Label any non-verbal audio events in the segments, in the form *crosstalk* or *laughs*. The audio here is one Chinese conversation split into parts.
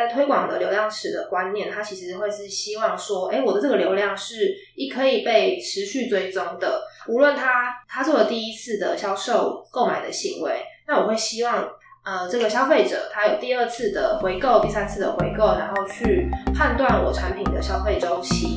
在推广的流量池的观念，它其实会是希望说，哎，我的这个流量是一可以被持续追踪的，无论他他做了第一次的销售购买的行为，那我会希望，呃，这个消费者他有第二次的回购、第三次的回购，然后去判断我产品的消费周期。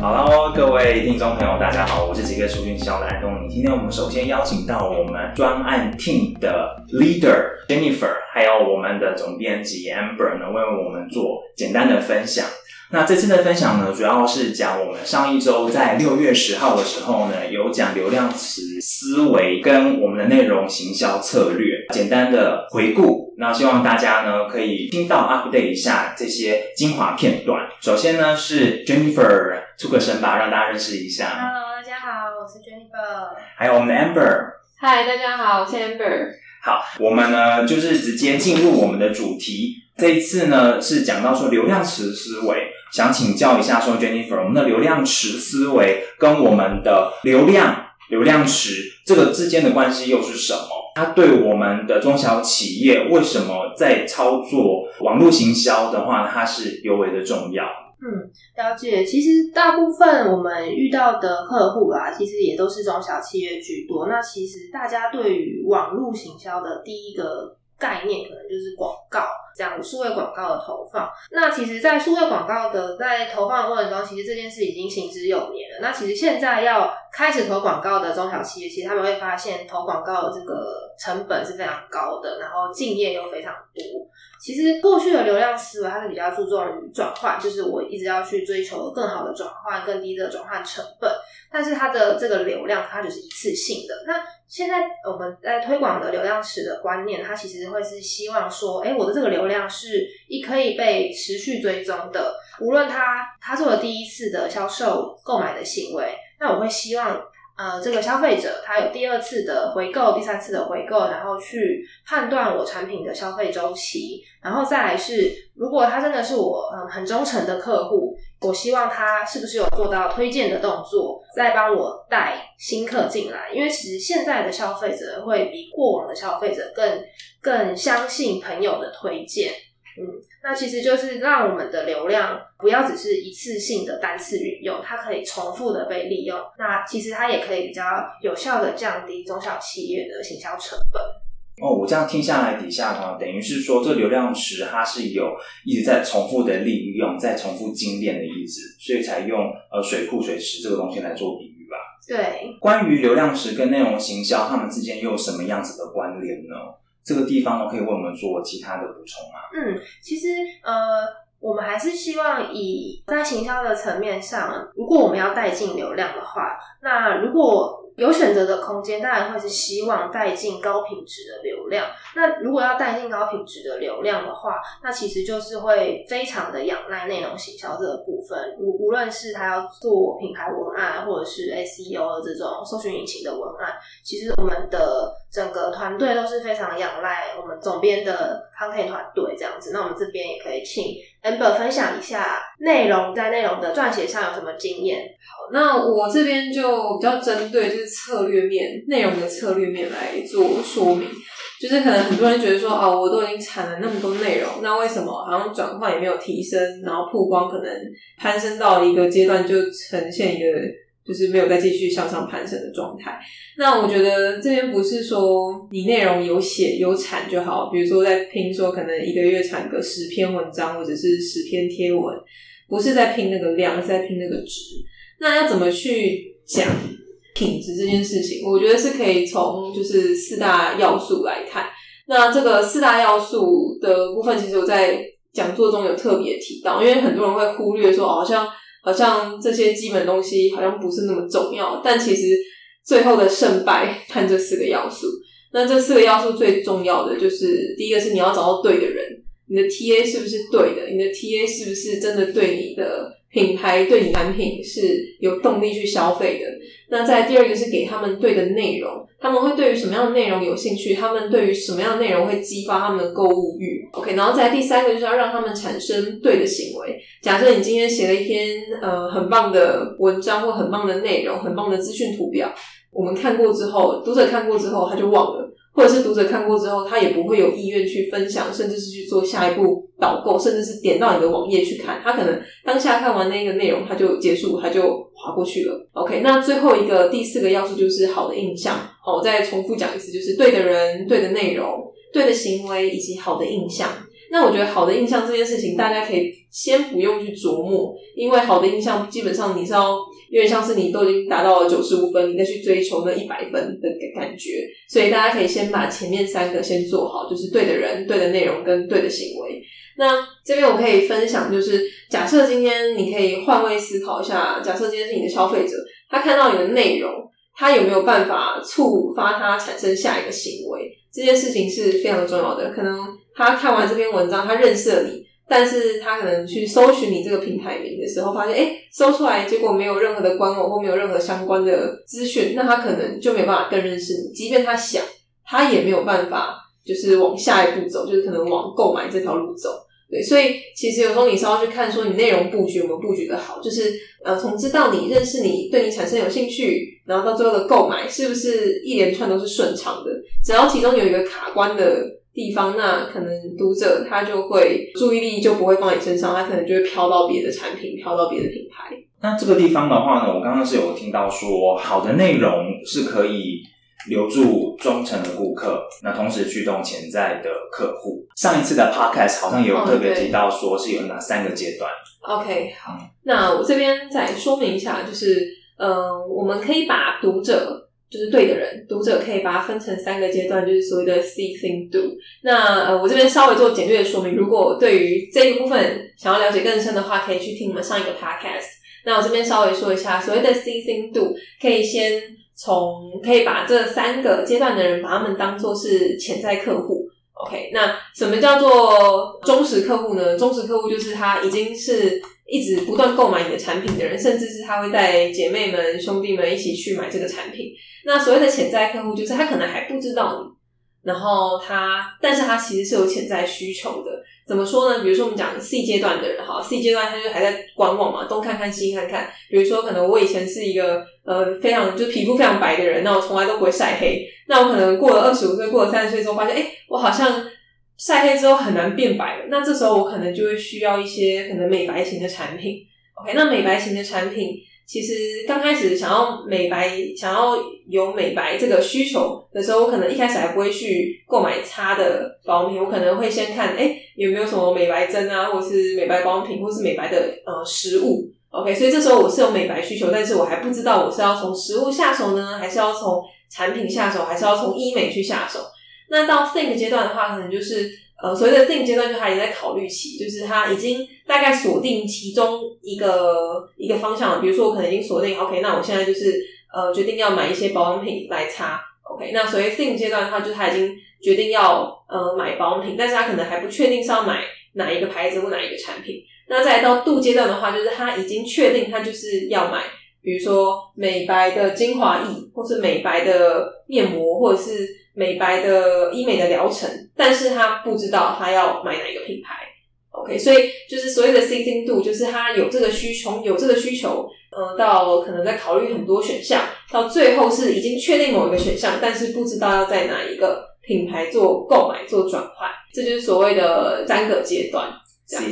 好喽，各位听众朋友，大家好，我是几个数据销的安东尼。今天我们首先邀请到我们专案 team 的 leader Jennifer，还有我们的总编辑 Amber 呢，为我们做简单的分享。那这次的分享呢，主要是讲我们上一周在六月十号的时候呢，有讲流量词思维跟我们的内容行销策略，简单的回顾。那希望大家呢可以听到 update 一下这些精华片段。首先呢是 Jennifer 出个声吧，让大家认识一下。Hello，大家好，我是 Jennifer。还有我们的 Amber。Hi，大家好，我是 Amber。好，我们呢就是直接进入我们的主题。这一次呢是讲到说流量池思维。想请教一下，说 Jennifer，我们的流量池思维跟我们的流量流量池这个之间的关系又是什么？它对我们的中小企业为什么在操作网络行销的话，它是尤为的重要？嗯，了解。其实大部分我们遇到的客户啊，其实也都是中小企业居多。那其实大家对于网络行销的第一个。概念可能就是广告，这样数位广告的投放。那其实，在数位广告的在投放的过程中，其实这件事已经行之有年了。那其实现在要开始投广告的中小企业，其实他们会发现投广告的这个成本是非常高的，然后敬业又非常多。其实过去的流量思维，它是比较注重于转换，就是我一直要去追求更好的转换、更低的转换成本。但是它的这个流量，它就是一次性的。那现在我们在推广的流量池的观念，它其实会是希望说，哎，我的这个流量是一可以被持续追踪的，无论他他做了第一次的销售购买的行为，那我会希望。呃，这个消费者他有第二次的回购、第三次的回购，然后去判断我产品的消费周期，然后再来是，如果他真的是我嗯很忠诚的客户，我希望他是不是有做到推荐的动作，再帮我带新客进来，因为其实现在的消费者会比过往的消费者更更相信朋友的推荐。嗯，那其实就是让我们的流量不要只是一次性的单次运用，它可以重复的被利用。那其实它也可以比较有效的降低中小企业的行销成本。哦，我这样听下来，底下呢，等于是说这流量池它是有一直在重复的利用，在重复精炼的意思，所以才用呃水库水池这个东西来做比喻吧。对。关于流量池跟内容行销，它们之间又有什么样子的关联呢？这个地方呢，可以为我们做其他的补充吗？嗯，其实呃，我们还是希望以在行销的层面上，如果我们要带进流量的话，那如果有选择的空间，当然会是希望带进高品质的流量。那如果要带进高品质的流量的话，那其实就是会非常的仰赖内容行销这个部分。无无论是他要做品牌文案，或者是 SEO 的这种搜寻引擎的文案，其实我们的整个团队都是非常仰赖我们总编的 content 团队这样子。那我们这边也可以请 Amber 分享一下内容在内容的撰写上有什么经验。好，那我这边就比较针对就是策略面、内容的策略面来做说明。就是可能很多人觉得说，哦，我都已经产了那么多内容，那为什么好像转换也没有提升，然后曝光可能攀升到一个阶段就呈现一个就是没有再继续向上攀升的状态？那我觉得这边不是说你内容有写有产就好，比如说在拼说可能一个月产个十篇文章或者是十篇贴文，不是在拼那个量，是在拼那个值。那要怎么去讲？品质这件事情，我觉得是可以从就是四大要素来看。那这个四大要素的部分，其实我在讲座中有特别提到，因为很多人会忽略说，好像好像这些基本东西好像不是那么重要。但其实最后的胜败看这四个要素。那这四个要素最重要的就是，第一个是你要找到对的人，你的 TA 是不是对的？你的 TA 是不是真的对你的？品牌对你产品是有动力去消费的。那在第二个是给他们对的内容，他们会对于什么样的内容有兴趣？他们对于什么样的内容会激发他们的购物欲？OK，然后在第三个就是要让他们产生对的行为。假设你今天写了一篇呃很棒的文章或很棒的内容、很棒的资讯图表，我们看过之后，读者看过之后他就忘了。或者是读者看过之后，他也不会有意愿去分享，甚至是去做下一步导购，甚至是点到你的网页去看。他可能当下看完那个内容，他就结束，他就划过去了。OK，那最后一个第四个要素就是好的印象。好，我再重复讲一次，就是对的人、对的内容、对的行为以及好的印象。那我觉得好的印象这件事情，大家可以先不用去琢磨，因为好的印象基本上你是要有点像是你都已经达到了九十五分，你再去追求那一百分的感觉。所以大家可以先把前面三个先做好，就是对的人、对的内容跟对的行为。那这边我可以分享，就是假设今天你可以换位思考一下，假设今天是你的消费者，他看到你的内容，他有没有办法触发他产生下一个行为？这件事情是非常重要的，可能。他看完这篇文章，他认识了你，但是他可能去搜寻你这个平台名的时候，发现哎，搜出来结果没有任何的官网或没有任何相关的资讯，那他可能就没有办法更认识你。即便他想，他也没有办法，就是往下一步走，就是可能往购买这条路走。对，所以其实有时候你是要去看说你内容布局有没有布局的好，就是呃，从知道你认识你，对你产生有兴趣，然后到最后的购买，是不是一连串都是顺畅的？只要其中有一个卡关的。地方，那可能读者他就会注意力就不会放在你身上，他可能就会飘到别的产品，飘到别的品牌。那这个地方的话呢，我刚刚是有听到说，好的内容是可以留住忠诚的顾客，那同时驱动潜在的客户。上一次的 podcast 好像也有特别提到说是有哪三个阶段。OK，好，那我这边再说明一下，就是嗯，我们可以把读者。就是对的人，读者可以把它分成三个阶段，就是所谓的 see, think, do。那呃，我这边稍微做简略的说明。如果对于这一部分想要了解更深的话，可以去听我们上一个 podcast。那我这边稍微说一下，所谓的 see, think, do，可以先从可以把这三个阶段的人，把他们当做是潜在客户。OK，那什么叫做忠实客户呢？忠实客户就是他已经是。一直不断购买你的产品的人，甚至是他会带姐妹们、兄弟们一起去买这个产品。那所谓的潜在客户，就是他可能还不知道你，然后他，但是他其实是有潜在需求的。怎么说呢？比如说我们讲 C 阶段的人，哈，C 阶段他就还在观望嘛，东看看西看看。比如说，可能我以前是一个呃非常就皮肤非常白的人，那我从来都不会晒黑。那我可能过了二十五岁，过了三十岁之后，发现哎，我好像。晒黑之后很难变白了，那这时候我可能就会需要一些可能美白型的产品。OK，那美白型的产品其实刚开始想要美白、想要有美白这个需求的时候，我可能一开始还不会去购买擦的保养品，我可能会先看哎有没有什么美白针啊，或是美白保养品，或是美白的呃食物。OK，所以这时候我是有美白需求，但是我还不知道我是要从食物下手呢，还是要从产品下手，还是要从医美去下手。那到 think 阶段的话，可能就是呃所谓的 think 阶段，就他也在考虑期，就是他已经大概锁定其中一个一个方向了。比如说，我可能已经锁定，OK，那我现在就是呃决定要买一些保养品来擦，OK。那所谓定阶段的话，就是他已经决定要呃买保养品，但是他可能还不确定是要买哪一个牌子或哪一个产品。那再到度阶段的话，就是他已经确定他就是要买，比如说美白的精华液，或是美白的面膜，或者是。美白的医美的疗程，但是他不知道他要买哪一个品牌，OK，所以就是所谓的 C 精度，就是他有这个需求，有这个需求，呃，到可能在考虑很多选项，到最后是已经确定某一个选项，但是不知道要在哪一个品牌做购买做转换，这就是所谓的三个阶段。度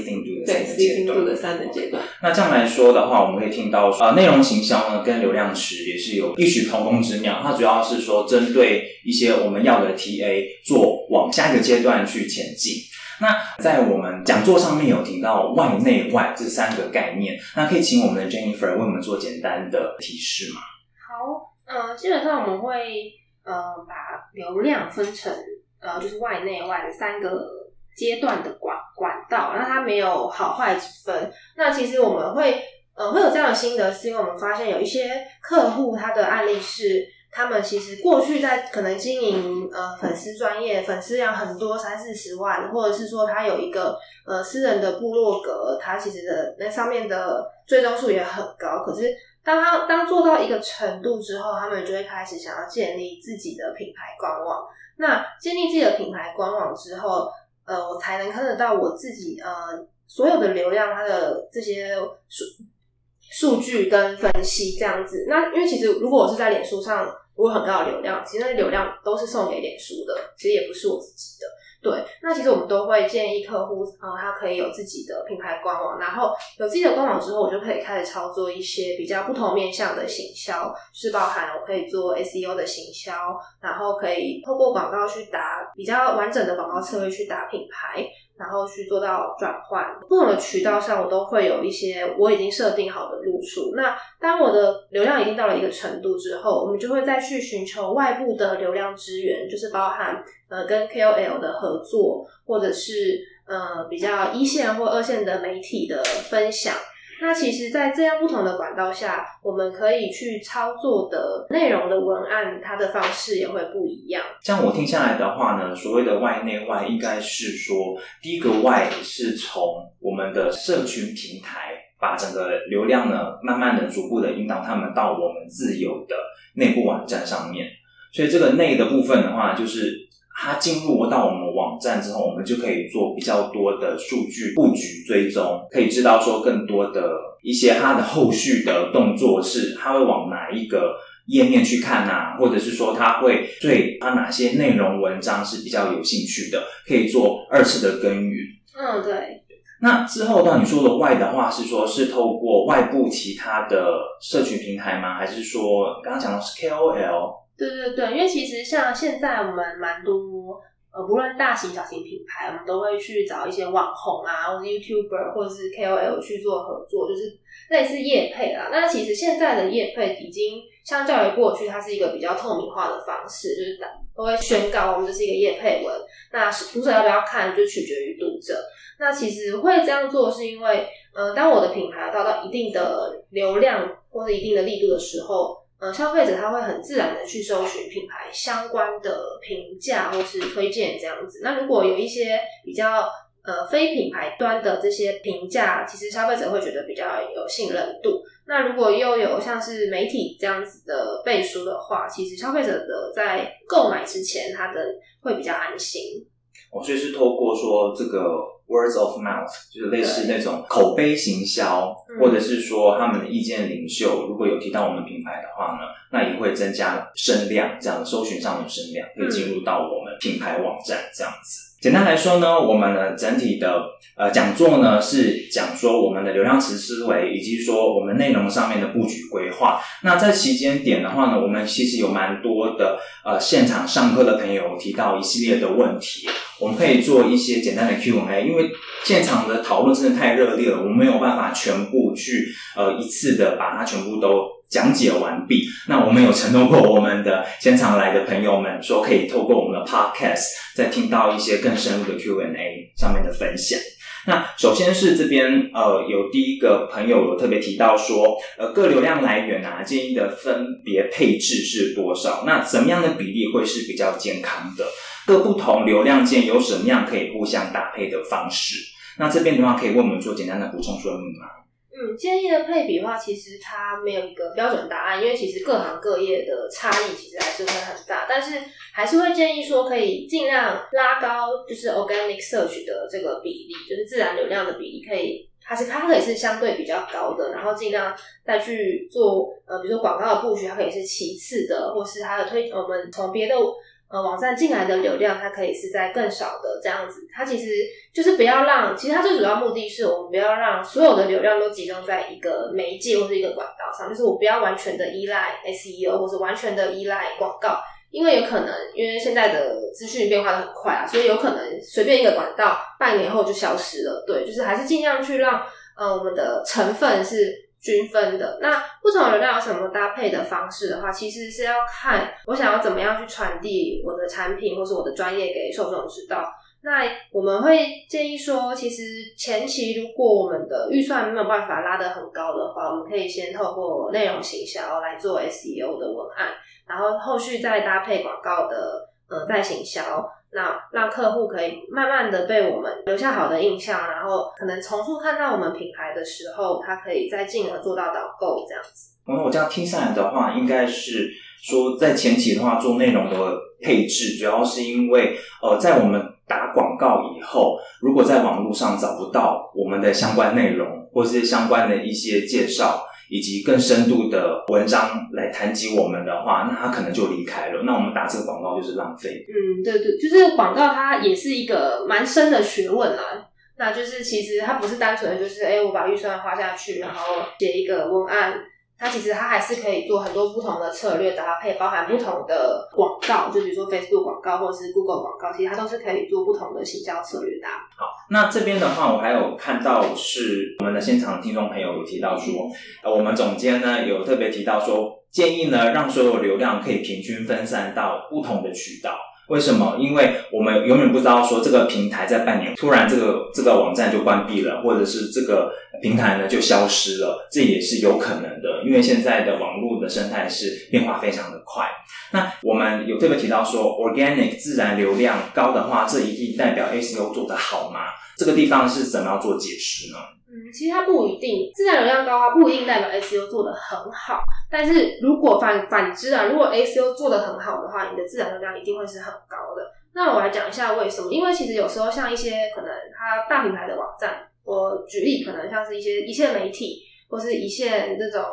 的三个的三个阶段。那这样来说的话，我们可以听到，呃，内容行销呢跟流量池也是有异曲同工之妙。它主要是说针对一些我们要的 TA 做往下一个阶段去前进。那在我们讲座上面有提到外内外这三个概念，那可以请我们的 Jennifer 为我们做简单的提示吗？好，呃，基本上我们会呃把流量分成呃就是外内外的三个。阶段的管管道，那它没有好坏之分。那其实我们会呃会有这样的心得，是因为我们发现有一些客户他的案例是，他们其实过去在可能经营呃粉丝专业，粉丝量很多三四十万，或者是说他有一个呃私人的部落格，他其实的那上面的追踪数也很高。可是当他当做到一个程度之后，他们就会开始想要建立自己的品牌官网。那建立自己的品牌官网之后，呃，我才能看得到我自己呃所有的流量，它的这些数数据跟分析这样子。那因为其实如果我是在脸书上，我有很高的流量，其实那流量都是送给脸书的，其实也不是我自己的。对，那其实我们都会建议客户，呃，他可以有自己的品牌官网，然后有自己的官网之后，我就可以开始操作一些比较不同面向的行销，是包含我可以做 SEO 的行销，然后可以透过广告去打比较完整的广告策略去打品牌。然后去做到转换，不同的渠道上，我都会有一些我已经设定好的路数。那当我的流量已经到了一个程度之后，我们就会再去寻求外部的流量资源，就是包含呃跟 KOL 的合作，或者是呃比较一线或二线的媒体的分享。那其实，在这样不同的管道下，我们可以去操作的内容的文案，它的方式也会不一样。像我听下来的话呢，所谓的外内外，应该是说，第一个外是从我们的社群平台，把整个流量呢，慢慢的、逐步的引导他们到我们自有的内部网站上面。所以这个内的部分的话，就是。它进入到我们网站之后，我们就可以做比较多的数据布局追踪，可以知道说更多的一些它的后续的动作是，它会往哪一个页面去看呐，或者是说它会对它哪些内容文章是比较有兴趣的，可以做二次的耕耘。嗯，对。那之后到你说的外的话，是说是透过外部其他的社群平台吗？还是说刚刚讲的是 KOL？对对对，因为其实像现在我们蛮多呃，不论大型小型品牌，我们都会去找一些网红啊，或者 YouTuber 或者是 KOL 去做合作，就是类似业配啦。那其实现在的业配已经相较于过去，它是一个比较透明化的方式，就是都会宣告我们这是一个业配文，那读者要不要看就取决于读者。那其实会这样做是因为，呃，当我的品牌达到一定的流量或者一定的力度的时候。呃，消费者他会很自然的去搜寻品牌相关的评价或是推荐这样子。那如果有一些比较呃非品牌端的这些评价，其实消费者会觉得比较有信任度。那如果又有像是媒体这样子的背书的话，其实消费者的在购买之前，他的会比较安心。哦，所以是透过说这个。Words of mouth 就是类似那种口碑行销，或者是说他们的意见领袖，如果有提到我们品牌的话呢，那也会增加声量，这样搜寻上的声量，会进入到我们品牌网站这样子。简单来说呢，我们的整体的呃讲座呢是讲说我们的流量池思维，以及说我们内容上面的布局规划。那在期间点的话呢，我们其实有蛮多的呃现场上课的朋友提到一系列的问题，我们可以做一些简单的 Q&A，因为现场的讨论真的太热烈了，我们没有办法全部去呃一次的把它全部都。讲解完毕。那我们有承诺过我们的现场来的朋友们，说可以透过我们的 podcast 再听到一些更深入的 Q&A 上面的分享。那首先是这边呃，有第一个朋友有特别提到说，呃，各流量来源啊，建议的分别配置是多少？那怎么样的比例会是比较健康的？各不同流量间有什么样可以互相搭配的方式？那这边的话，可以为我们做简单的补充说明吗？嗯，建议的配比的话，其实它没有一个标准答案，因为其实各行各业的差异其实还是会很大。但是还是会建议说，可以尽量拉高，就是 organic search 的这个比例，就是自然流量的比例，可以它是它可以是相对比较高的，然后尽量再去做呃，比如说广告的布局，它可以是其次的，或是它的推我们从别的。呃，网站进来的流量，它可以是在更少的这样子，它其实就是不要让，其实它最主要目的是我们不要让所有的流量都集中在一个媒介或者一个管道上，就是我不要完全的依赖 SEO 或者完全的依赖广告，因为有可能因为现在的资讯变化的很快啊，所以有可能随便一个管道半年后就消失了。对，就是还是尽量去让呃我们的成分是。均分的那不同流量有什么搭配的方式的话，其实是要看我想要怎么样去传递我的产品或是我的专业给受众知道。那我们会建议说，其实前期如果我们的预算没有办法拉得很高的话，我们可以先透过内容行销来做 SEO 的文案，然后后续再搭配广告的呃再行销。那让客户可以慢慢的被我们留下好的印象，然后可能重复看到我们品牌的时候，他可以再进而做到导购这样子。嗯，我这样听下来的话，应该是说在前期的话做内容的配置，主要是因为呃，在我们打广告以后，如果在网络上找不到我们的相关内容或是相关的一些介绍。以及更深度的文章来谈及我们的话，那他可能就离开了。那我们打这个广告就是浪费。嗯，对对，就是广告它也是一个蛮深的学问啦。那就是其实它不是单纯的就是，哎，我把预算花下去，然后写一个文案。它其实它还是可以做很多不同的策略搭配，包含不同的广告，就比如说 Facebook 广告或者是 Google 广告，其实它都是可以做不同的行销策略的。好，那这边的话，我还有看到是我们的现场听众朋友有提到说，呃，我们总监呢有特别提到说，建议呢让所有流量可以平均分散到不同的渠道。为什么？因为我们永远不知道说这个平台在半年突然这个这个网站就关闭了，或者是这个平台呢就消失了，这也是有可能的。因为现在的网络的生态是变化非常的快。那我们有特别提到说，organic 自然流量高的话，这一定代表 SEO 做得好吗？这个地方是怎么样做解释呢？嗯，其实它不一定，自然流量高，它不一定代表 SEO 做的很好。但是如果反反之啊，如果 SEO 做的很好的话，你的自然流量一定会是很高的。那我来讲一下为什么？因为其实有时候像一些可能它大品牌的网站，我举例，可能像是一些一线媒体或是一线这种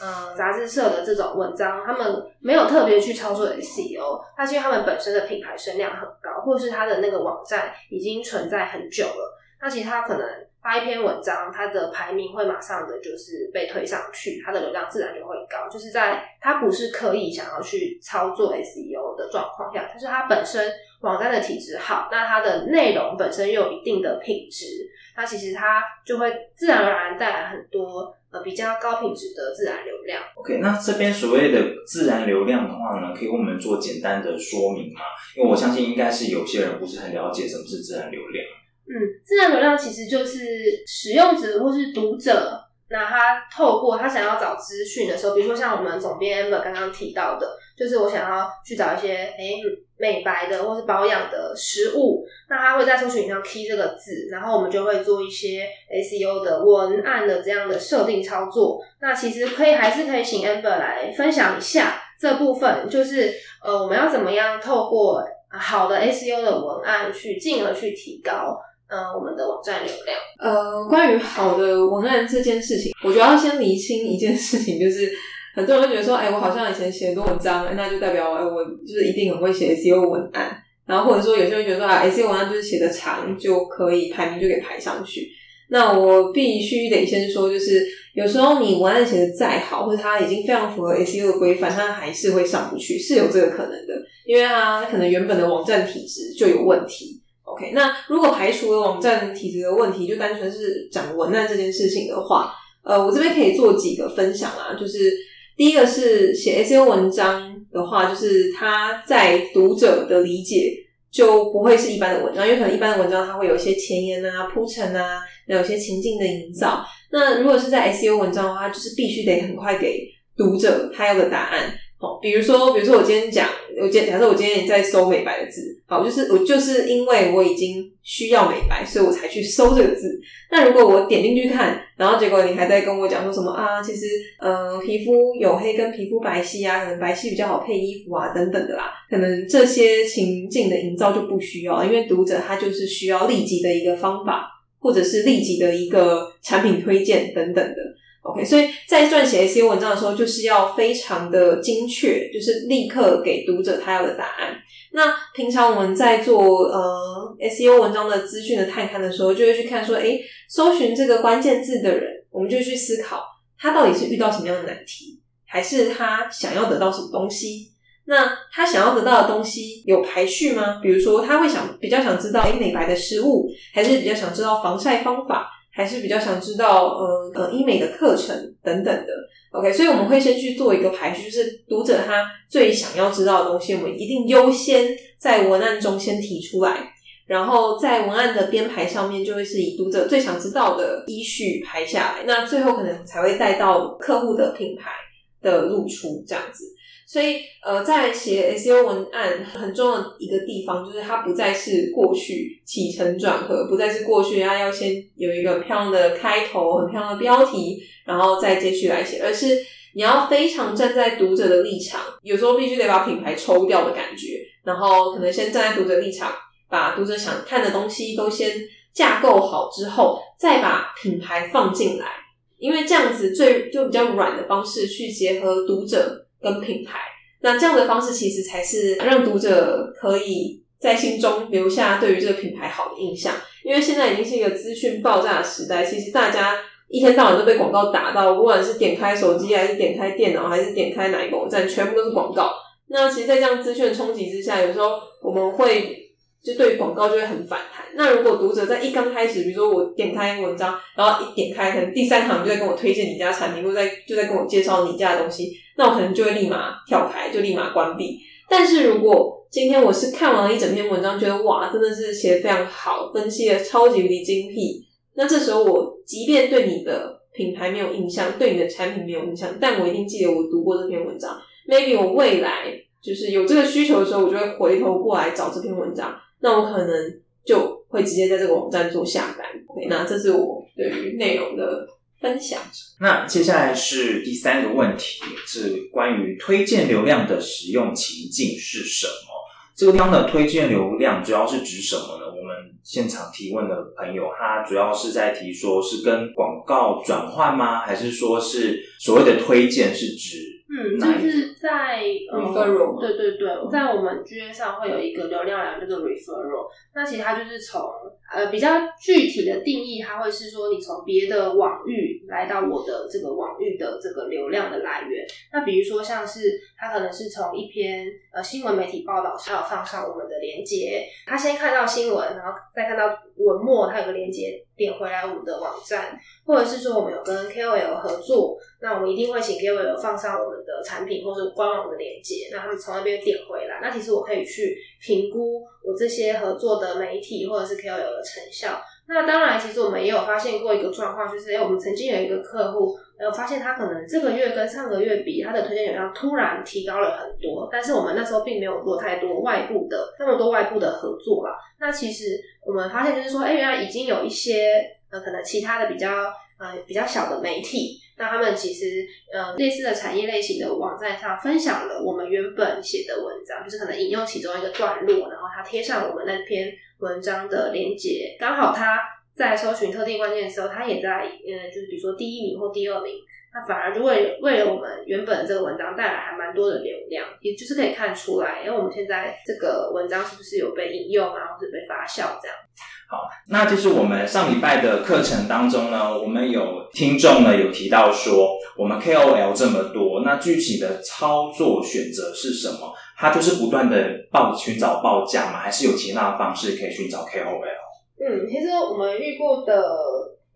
嗯杂志社的这种文章，他们没有特别去操作 SEO，它是因为他们本身的品牌声量很高，或是它的那个网站已经存在很久了，那其实它可能。发一篇文章，它的排名会马上的就是被推上去，它的流量自然就会高。就是在它不是刻意想要去操作 SEO 的状况下，但是它本身网站的体质好，那它的内容本身又有一定的品质，那其实它就会自然而然带来很多呃比较高品质的自然流量。OK，那这边所谓的自然流量的话呢，可以为我们做简单的说明吗？因为我相信应该是有些人不是很了解什么是自然流量。嗯，自然流量其实就是使用者或是读者，那他透过他想要找资讯的时候，比如说像我们总编 amber 刚刚提到的，就是我想要去找一些诶美白的或是保养的食物，那他会在搜索引擎上 key 这个字，然后我们就会做一些 SEO 的文案的这样的设定操作。那其实可以还是可以请 amber 来分享一下这部分，就是呃我们要怎么样透过好的 SEO 的文案去进而去提高。嗯，我们的网站流量。呃，关于好的文案这件事情，我觉得要先厘清一件事情，就是很多人会觉得说，哎，我好像以前写过文章，那就代表哎，我就是一定很会写 SEO 文案。然后或者说，有些人觉得说啊，SEO 文案就是写的长就可以排名就给排上去。那我必须得先说，就是有时候你文案写的再好，或者它已经非常符合 SEO 的规范，它还是会上不去，是有这个可能的，因为它可能原本的网站体质就有问题。OK，那如果排除了网站体质的问题，就单纯是讲文案这件事情的话，呃，我这边可以做几个分享啊。就是第一个是写 SEO 文章的话，就是他在读者的理解就不会是一般的文章，因为可能一般的文章它会有一些前言啊、铺陈啊，那有些情境的营造。那如果是在 SEO 文章的话，就是必须得很快给读者他要的答案。好，比如说，比如说我今天讲，我今假设我今天在搜美白的字，好，就是我就是因为我已经需要美白，所以我才去搜这个字。那如果我点进去看，然后结果你还在跟我讲说什么啊？其实，嗯，皮肤黝黑跟皮肤白皙啊，可能白皙比较好配衣服啊，等等的啦，可能这些情境的营造就不需要，因为读者他就是需要立即的一个方法，或者是立即的一个产品推荐等等的。OK，所以在撰写 SEO 文章的时候，就是要非常的精确，就是立刻给读者他要的答案。那平常我们在做呃 SEO 文章的资讯的探勘的时候，就会去看说，诶，搜寻这个关键字的人，我们就去思考他到底是遇到什么样的难题，还是他想要得到什么东西？那他想要得到的东西有排序吗？比如说，他会想比较想知道诶美白的食物，还是比较想知道防晒方法？还是比较想知道，呃呃，医美的课程等等的，OK，所以我们会先去做一个排序，就是读者他最想要知道的东西，我们一定优先在文案中先提出来，然后在文案的编排上面就会是以读者最想知道的依序排下来，那最后可能才会带到客户的品牌的露出这样子。所以，呃，在写 SEO 文案很重要的一个地方，就是它不再是过去起承转合，不再是过去它要先有一个漂亮的开头、很漂亮的标题，然后再接续来写，而是你要非常站在读者的立场，有时候必须得把品牌抽掉的感觉，然后可能先站在读者立场，把读者想看的东西都先架构好之后，再把品牌放进来。因为这样子最就比较软的方式去结合读者跟品牌，那这样的方式其实才是让读者可以在心中留下对于这个品牌好的印象。因为现在已经是一个资讯爆炸的时代，其实大家一天到晚都被广告打到，不管是点开手机还是点开电脑还是点开哪一个网站，全部都是广告。那其实，在这样资讯冲击之下，有时候我们会。就对于广告就会很反弹。那如果读者在一刚开始，比如说我点开文章，然后一点开，可能第三行就在跟我推荐你家产品，或在就在跟我介绍你家的东西，那我可能就会立马跳开，就立马关闭。但是如果今天我是看完了一整篇文章，觉得哇，真的是写的非常好，分析的超级无敌精辟，那这时候我即便对你的品牌没有印象，对你的产品没有印象，但我一定记得我读过这篇文章。Maybe 我未来就是有这个需求的时候，我就会回头过来找这篇文章。那我可能就会直接在这个网站做下单。OK，那这是我对于内容的分享。那接下来是第三个问题，是关于推荐流量的使用情境是什么？这个地方的推荐流量主要是指什么呢？我们现场提问的朋友，他主要是在提说是跟广告转换吗？还是说是所谓的推荐是指？嗯，就是在 referral，对对对，在我们剧院上会有一个流量量叫做 referral，那其实它就是从呃比较具体的定义，它会是说你从别的网域来到我的这个网域的这个流量的来源。那比如说像是它可能是从一篇呃新闻媒体报道上放上我们的连接，他先看到新闻，然后再看到文末，它有个连接点回来我们的网站，或者是说我们有跟 KOL 合作，那我们一定会请 KOL 放上我们。的产品或者官网的链接，那他们从那边点回来，那其实我可以去评估我这些合作的媒体或者是 KOL 的成效。那当然，其实我们也有发现过一个状况，就是哎，我们曾经有一个客户，有发现他可能这个月跟上个月比，他的推荐流量突然提高了很多，但是我们那时候并没有做太多外部的那么多外部的合作啦。那其实我们发现就是说，哎，原来已经有一些呃，可能其他的比较呃比较小的媒体。那他们其实，呃，类似的产业类型的网站上分享了我们原本写的文章，就是可能引用其中一个段落，然后他贴上我们那篇文章的连接，刚好他在搜寻特定关键的时候，他也在，呃，就是比如说第一名或第二名，那反而就为为了我们原本这个文章带来还蛮多的流量，也就是可以看出来，因为我们现在这个文章是不是有被引用啊，或者被发酵这样。好，那就是我们上礼拜的课程当中呢，我们有听众呢有提到说，我们 KOL 这么多，那具体的操作选择是什么？他就是不断的报寻找报价吗？还是有其他的方式可以寻找 KOL？嗯，其实我们遇过的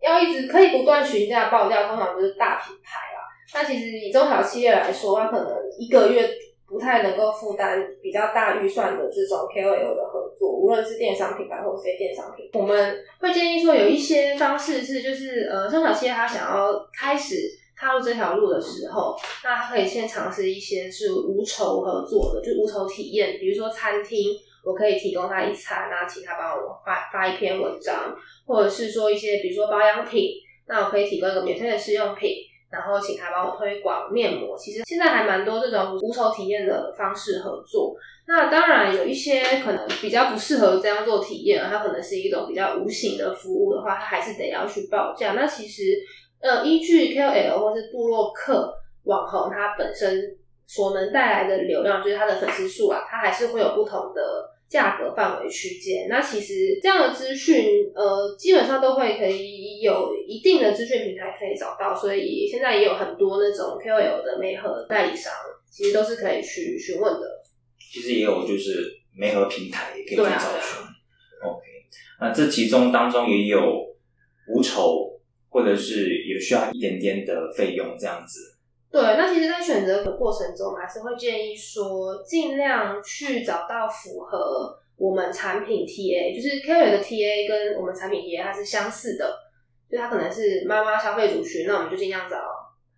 要一直可以不断询价报价，通常都是大品牌啦。那其实以中小企业来说，它可能一个月。不太能够负担比较大预算的这种 KOL 的合作，无论是电商品牌或非电商品，我们会建议说有一些方式是，就是呃中小企业他想要开始踏入这条路的时候，那他可以先尝试一些是无酬合作的，就无酬体验，比如说餐厅，我可以提供他一餐，那请他帮我发发一篇文章，或者是说一些比如说保养品，那我可以提供一个免费的试用品。然后请他帮我推广面膜，其实现在还蛮多这种无酬体验的方式合作。那当然有一些可能比较不适合这样做体验，它可能是一种比较无形的服务的话，它还是得要去报价。那其实呃，依据 KOL 或是布洛克网红，它本身所能带来的流量，就是它的粉丝数啊，它还是会有不同的。价格范围区间，那其实这样的资讯，呃，基本上都会可以有一定的资讯平台可以找到，所以现在也有很多那种 KOL 的媒合代理商，其实都是可以去询问的。其实也有就是媒合平台也可以去找寻。OK，那这其中当中也有无酬，或者是也需要一点点的费用这样子。对，那其实，在选择的过程中，还是会建议说，尽量去找到符合我们产品 TA，就是 KOL 的 TA 跟我们产品 TA 它是相似的，就它可能是妈妈消费族群，那我们就尽量找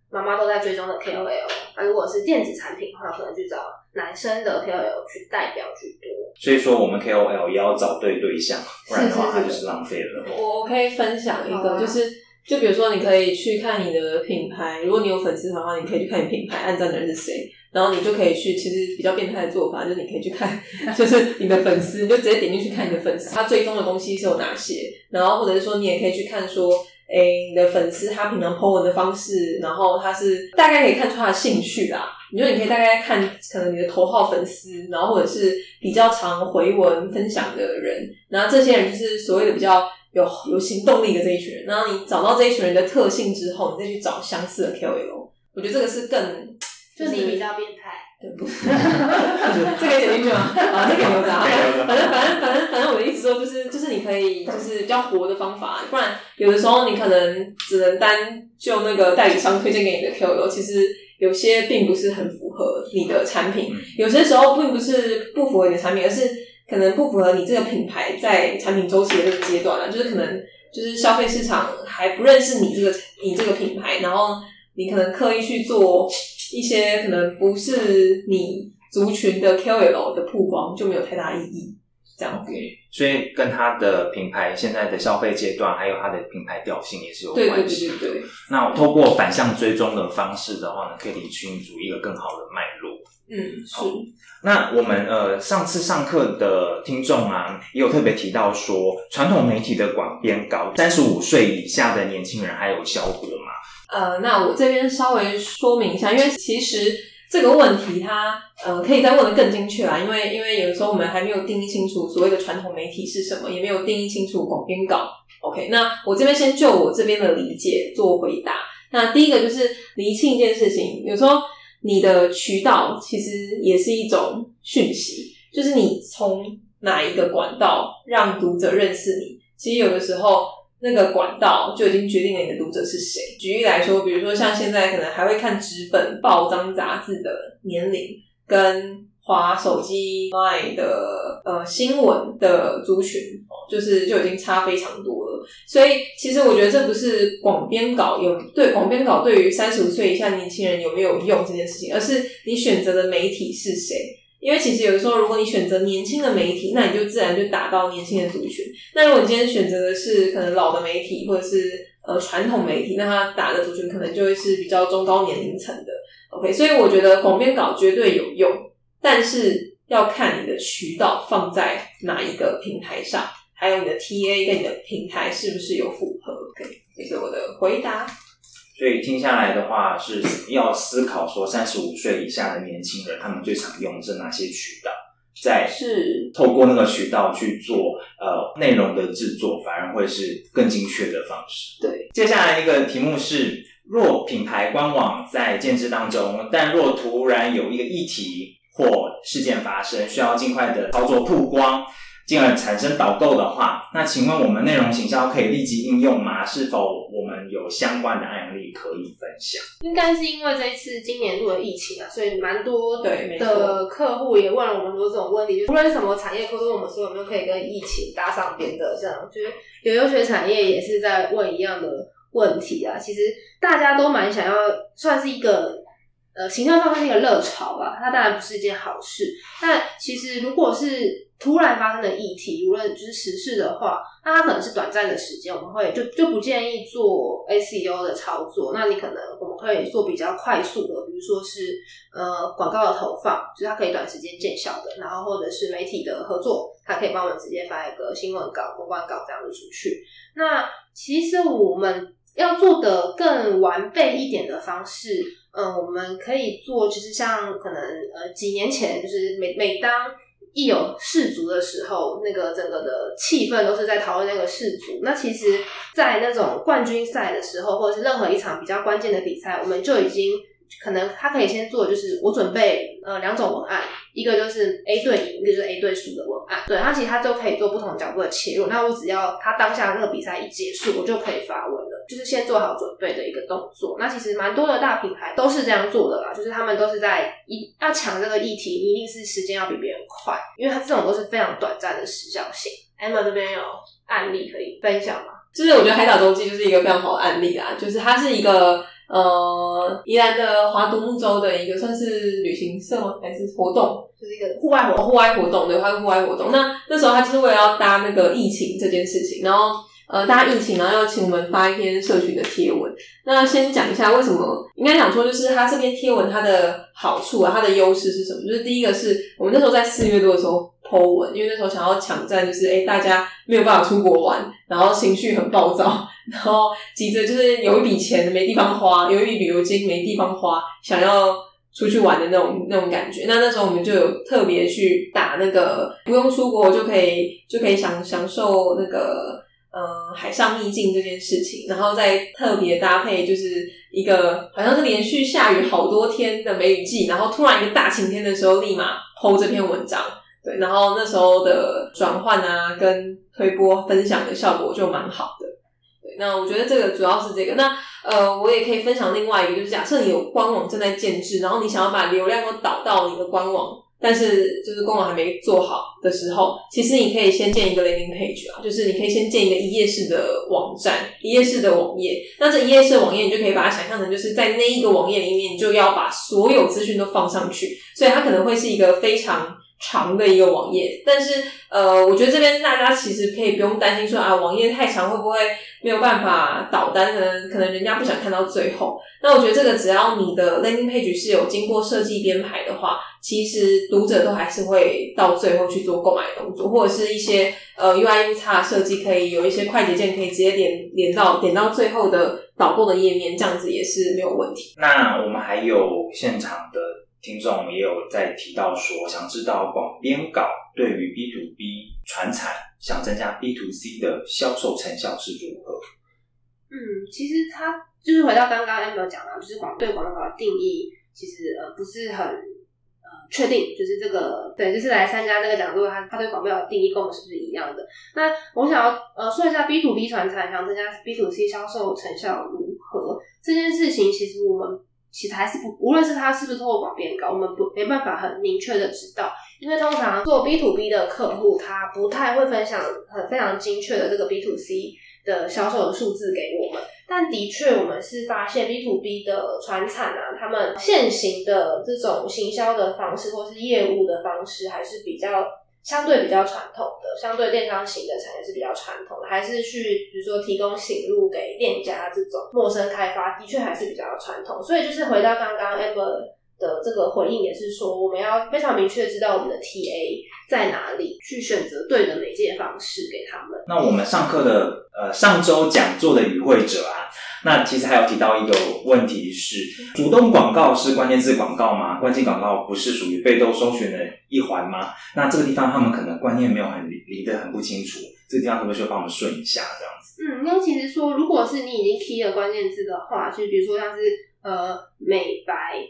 妈妈都在追踪的 KOL。那如果是电子产品的话，可能去找男生的 KOL 去代表居多。所以说，我们 KOL 也要找对对象，不然的话，它就是浪费了。我可以分享一个，就是。就比如说，你可以去看你的品牌，如果你有粉丝的话，你可以去看你品牌按赞的人是谁，然后你就可以去。其实比较变态的做法就是，你可以去看，*laughs* 就是你的粉丝，你就直接点进去看你的粉丝，他追踪的东西是有哪些，然后或者是说，你也可以去看说，诶，你的粉丝他平常 po 文的方式，然后他是大概可以看出他的兴趣啦。你说你可以大概看，可能你的头号粉丝，然后或者是比较常回文分享的人，然后这些人就是所谓的比较有有行动力的这一群人。然后你找到这一群人的特性之后，你再去找相似的 KOL，我觉得这个是更就是你比较变态。对 *laughs* 这个剪进去吗？啊，这个留着啊。反正反正反正反正我的意思说，就是就是你可以就是比较活的方法，不然有的时候你可能只能单就那个代理商推荐给你的 KOL，其实有些并不是很符合你的产品，有些时候并不是不符合你的产品，而是可能不符合你这个品牌在产品周期的这个阶段了，就是可能就是消费市场还不认识你这个你这个品牌，然后你可能刻意去做。一些可能不是你族群的 KOL 的曝光就没有太大意义，这样子。所以跟他的品牌现在的消费阶段，还有他的品牌调性也是有关系。对对对对。那我透过反向追踪的方式的话呢，可以理清楚一个更好的脉络。嗯，是。那我们呃上次上课的听众啊，也有特别提到说，传统媒体的广编稿，三十五岁以下的年轻人还有效果吗？呃，那我这边稍微说明一下，因为其实这个问题它呃可以再问的更精确啦，因为因为有时候我们还没有定义清楚所谓的传统媒体是什么，也没有定义清楚广编稿。OK，那我这边先就我这边的理解做回答。那第一个就是厘清一件事情，有时候你的渠道其实也是一种讯息，就是你从哪一个管道让读者认识你，其实有的时候。那个管道就已经决定了你的读者是谁。举例来说，比如说像现在可能还会看纸本报章杂志的年龄，跟滑手机卖的呃新闻的族群，就是就已经差非常多了。所以其实我觉得这不是广编稿有对广编稿对于三十五岁以下年轻人有没有用这件事情，而是你选择的媒体是谁。因为其实有的时候，如果你选择年轻的媒体，那你就自然就打到年轻的族群。那如果你今天选择的是可能老的媒体或者是呃传统媒体，那它打的族群可能就会是比较中高年龄层的。OK，所以我觉得广编稿绝对有用，但是要看你的渠道放在哪一个平台上，还有你的 TA 跟你的平台是不是有符合。OK，这是我的回答。所以听下来的话，是要思考说，三十五岁以下的年轻人，他们最常用的是哪些渠道？在是透过那个渠道去做呃内容的制作，反而会是更精确的方式。对，接下来一个题目是：若品牌官网在建制当中，但若突然有一个议题或事件发生，需要尽快的操作曝光。进而产生导购的话，那请问我们内容行销可以立即应用吗？是否我们有相关的案例可以分享？应该是因为这一次今年度的疫情啊，所以蛮多对的客户也问了我们很多这种问题，就无论什么产业，都问我们说有没有可以跟疫情搭上边的，这样就是有游学产业也是在问一样的问题啊。其实大家都蛮想要，算是一个呃形象上是一个热潮吧，它当然不是一件好事。但其实如果是突然发生的议题，无论就是时事的话，那它可能是短暂的时间，我们会就就不建议做 SEO 的操作。那你可能我们可以做比较快速的，比如说是呃广告的投放，就是它可以短时间见效的，然后或者是媒体的合作，它可以帮我们直接发一个新闻稿、公关稿这样子出去。那其实我们要做的更完备一点的方式，嗯，我们可以做，就是像可能呃几年前，就是每每当一有世足的时候，那个整个的气氛都是在讨论那个世足。那其实，在那种冠军赛的时候，或者是任何一场比较关键的比赛，我们就已经可能他可以先做，就是我准备呃两种文案，一个就是 A 对赢，一个就是 A 对输的文案。对，他其实他都可以做不同角度的切入。那我只要他当下那个比赛一结束，我就可以发文了。就是先做好准备的一个动作。那其实蛮多的大品牌都是这样做的啦，就是他们都是在一要抢这个议题，一定是时间要比别人快，因为它这种都是非常短暂的时效性。Emma 这边有案例可以分享吗？就是我觉得海岛洲际就是一个非常好的案例啦，就是它是一个呃宜兰的华独木洲的一个算是旅行社吗？还是活动？就是一个户外活户外活动，对，它是户外活动。那那时候他就是为了要搭那个疫情这件事情，然后。呃，大家疫情然后要请我们发一篇社群的贴文。那先讲一下为什么，应该讲说就是它这篇贴文它的好处啊，它的优势是什么？就是第一个是我们那时候在四月多的时候 Po 文，因为那时候想要抢占，就是哎大家没有办法出国玩，然后情绪很暴躁，然后急着就是有一笔钱没地方花，有一笔旅游金没地方花，想要。出去玩的那种那种感觉，那那时候我们就有特别去打那个不用出国就可以就可以享享受那个嗯海上秘境这件事情，然后再特别搭配就是一个好像是连续下雨好多天的梅雨季，然后突然一个大晴天的时候，立马剖这篇文章，对，然后那时候的转换啊跟推播分享的效果就蛮好的。对那我觉得这个主要是这个。那呃，我也可以分享另外一个，就是假设你有官网正在建制，然后你想要把流量都导到你的官网，但是就是官网还没做好的时候，其实你可以先建一个 landing page 啊，就是你可以先建一个一页式的网站，一页式的网页。那这一页式的网页，你就可以把它想象成就是在那一个网页里面，你就要把所有资讯都放上去，所以它可能会是一个非常。长的一个网页，但是呃，我觉得这边大家其实可以不用担心说啊，网页太长会不会没有办法导单呢？可能人家不想看到最后。那我觉得这个只要你的 landing page 是有经过设计编排的话，其实读者都还是会到最后去做购买动作，或者是一些呃 UI U X 设计可以有一些快捷键可以直接连连到点到最后的导购的页面，这样子也是没有问题。那我们还有现场的。听众也有在提到说，想知道广编稿对于 B to B 传产想增加 B to C 的销售成效是如何？嗯，其实他就是回到刚刚 Amber 讲到，就是广对广编稿的定义，其实呃不是很呃确定，就是这个对，就是来参加这个讲座，他他对广编稿的定义跟我们是不是一样的？那我想要呃说一下 B to B 传产想增加 B to C 销售成效如何这件事情，其实我们。其实还是不，无论是他是不是透过广编稿，我们不没办法很明确的知道，因为通常做 B to B 的客户，他不太会分享很非常精确的这个 B to C 的销售的数字给我们。但的确，我们是发现 B to B 的传产啊，他们现行的这种行销的方式或是业务的方式，还是比较。相对比较传统的，相对电商型的产业是比较传统的，还是去比如说提供醒路给店家这种陌生开发，的确还是比较传统。所以就是回到刚刚 Amber 的这个回应，也是说我们要非常明确知道我们的 TA 在哪里，去选择对的媒介方式给他们。那我们上课的呃上周讲座的与会者啊。那其实还有提到一个问题是，主动广告是关键字广告吗？关键广告不是属于被动搜寻的一环吗？那这个地方他们可能观念没有很理理得很不清楚，这个地方可不可以帮我们顺一下这样子？嗯，因为其实说，如果是你已经 key 了关键字的话，就比如说像是呃美白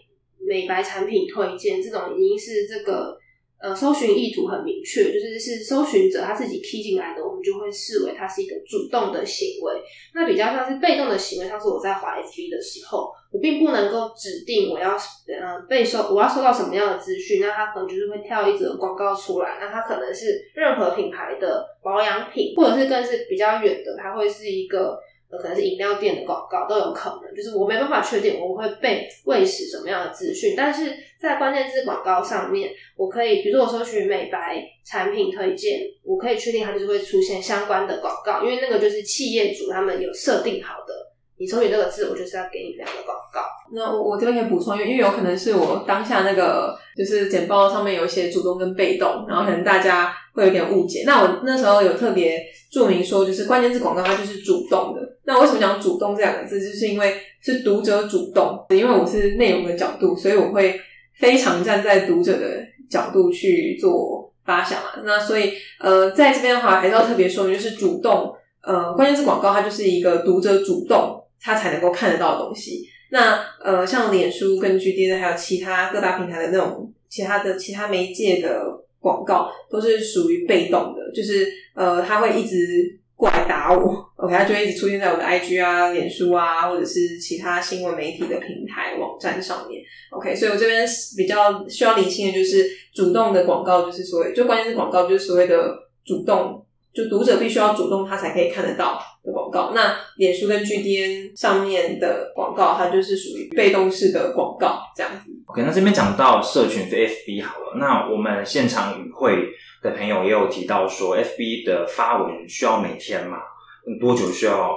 美白产品推荐这种，已经是这个。呃，搜寻意图很明确，就是是搜寻者他自己 key 进来的，我们就会视为它是一个主动的行为。那比较像是被动的行为，像是我在滑 FB 的时候，我并不能够指定我要呃被收我要收到什么样的资讯，那它可能就是会跳一则广告出来，那它可能是任何品牌的保养品，或者是更是比较远的，它会是一个。可能是饮料店的广告都有可能，就是我没办法确定我会被喂食什么样的资讯，但是在关键字广告上面，我可以，比如说我搜取美白产品推荐，我可以确定它就是会出现相关的广告，因为那个就是企业主他们有设定好的。你搜取这个字，我就是要给你这样的广告。那我我这边可以补充，因为有可能是我当下那个就是简报上面有一些主动跟被动，然后可能大家会有点误解。那我那时候有特别注明说，就是关键字广告它就是主动的。那为什么讲主动这两个字？就是因为是读者主动，因为我是内容的角度，所以我会非常站在读者的角度去做发想啊。那所以呃，在这边的话，还是要特别说明，就是主动呃，关键字广告它就是一个读者主动。他才能够看得到的东西。那呃，像脸书、跟 G D 的，还有其他各大平台的那种其他的其他媒介的广告，都是属于被动的，就是呃，他会一直过来打我，OK，他就一直出现在我的 I G 啊、脸书啊，或者是其他新闻媒体的平台网站上面，OK。所以我这边比较需要理性的就是主动的广告，就是所谓就关键是广告，就是所谓的主动。就读者必须要主动，他才可以看得到的广告。那脸书跟 GDN 上面的广告，它就是属于被动式的广告这样子。OK，那这边讲到社群是 FB 好了。那我们现场与会的朋友也有提到说，FB 的发文需要每天嘛？嗯多久需要